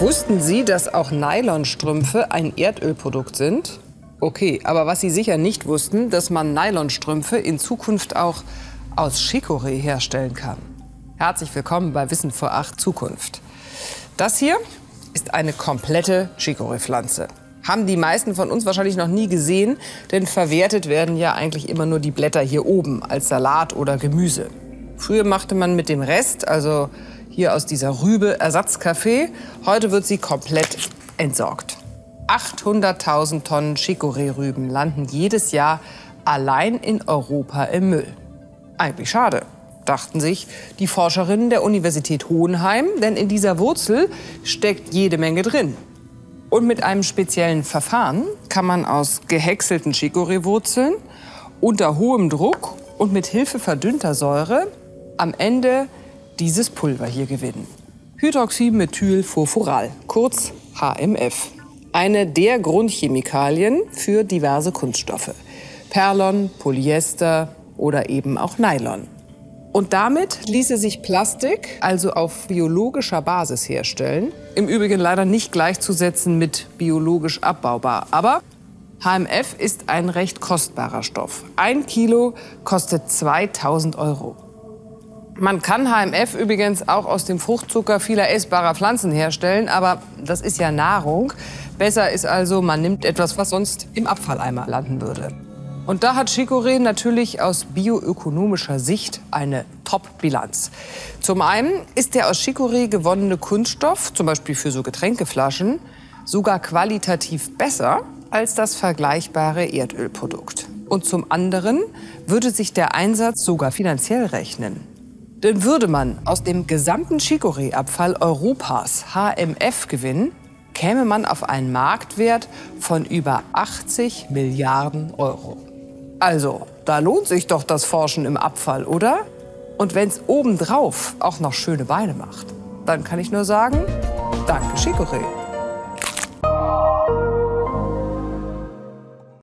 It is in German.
Wussten Sie, dass auch Nylonstrümpfe ein Erdölprodukt sind? Okay, aber was Sie sicher nicht wussten, dass man Nylonstrümpfe in Zukunft auch aus Chicorée herstellen kann. Herzlich willkommen bei Wissen vor acht Zukunft. Das hier ist eine komplette Chicorée-Pflanze. Haben die meisten von uns wahrscheinlich noch nie gesehen, denn verwertet werden ja eigentlich immer nur die Blätter hier oben als Salat oder Gemüse. Früher machte man mit dem Rest, also hier aus dieser Rübe Ersatzkaffee. Heute wird sie komplett entsorgt. 800.000 Tonnen Chicorée-Rüben landen jedes Jahr allein in Europa im Müll. Eigentlich schade, dachten sich die Forscherinnen der Universität Hohenheim, denn in dieser Wurzel steckt jede Menge drin. Und mit einem speziellen Verfahren kann man aus gehäckselten Chicorée-Wurzeln unter hohem Druck und mit Hilfe verdünnter Säure am Ende dieses Pulver hier gewinnen. Hydroxymethylfurfural, kurz HMF. Eine der Grundchemikalien für diverse Kunststoffe. Perlon, Polyester oder eben auch Nylon. Und damit ließe sich Plastik also auf biologischer Basis herstellen. Im Übrigen leider nicht gleichzusetzen mit biologisch abbaubar. Aber HMF ist ein recht kostbarer Stoff. Ein Kilo kostet 2000 Euro. Man kann HMF übrigens auch aus dem Fruchtzucker vieler essbarer Pflanzen herstellen, aber das ist ja Nahrung. Besser ist also, man nimmt etwas, was sonst im Abfalleimer landen würde. Und da hat Chicorée natürlich aus bioökonomischer Sicht eine Top-Bilanz. Zum einen ist der aus Chicorée gewonnene Kunststoff, zum Beispiel für so Getränkeflaschen, sogar qualitativ besser als das vergleichbare Erdölprodukt. Und zum anderen würde sich der Einsatz sogar finanziell rechnen. Denn würde man aus dem gesamten Chicorée-Abfall Europas HMF gewinnen, käme man auf einen Marktwert von über 80 Milliarden Euro. Also, da lohnt sich doch das Forschen im Abfall, oder? Und wenn es obendrauf auch noch schöne Beine macht, dann kann ich nur sagen, danke Chicorée.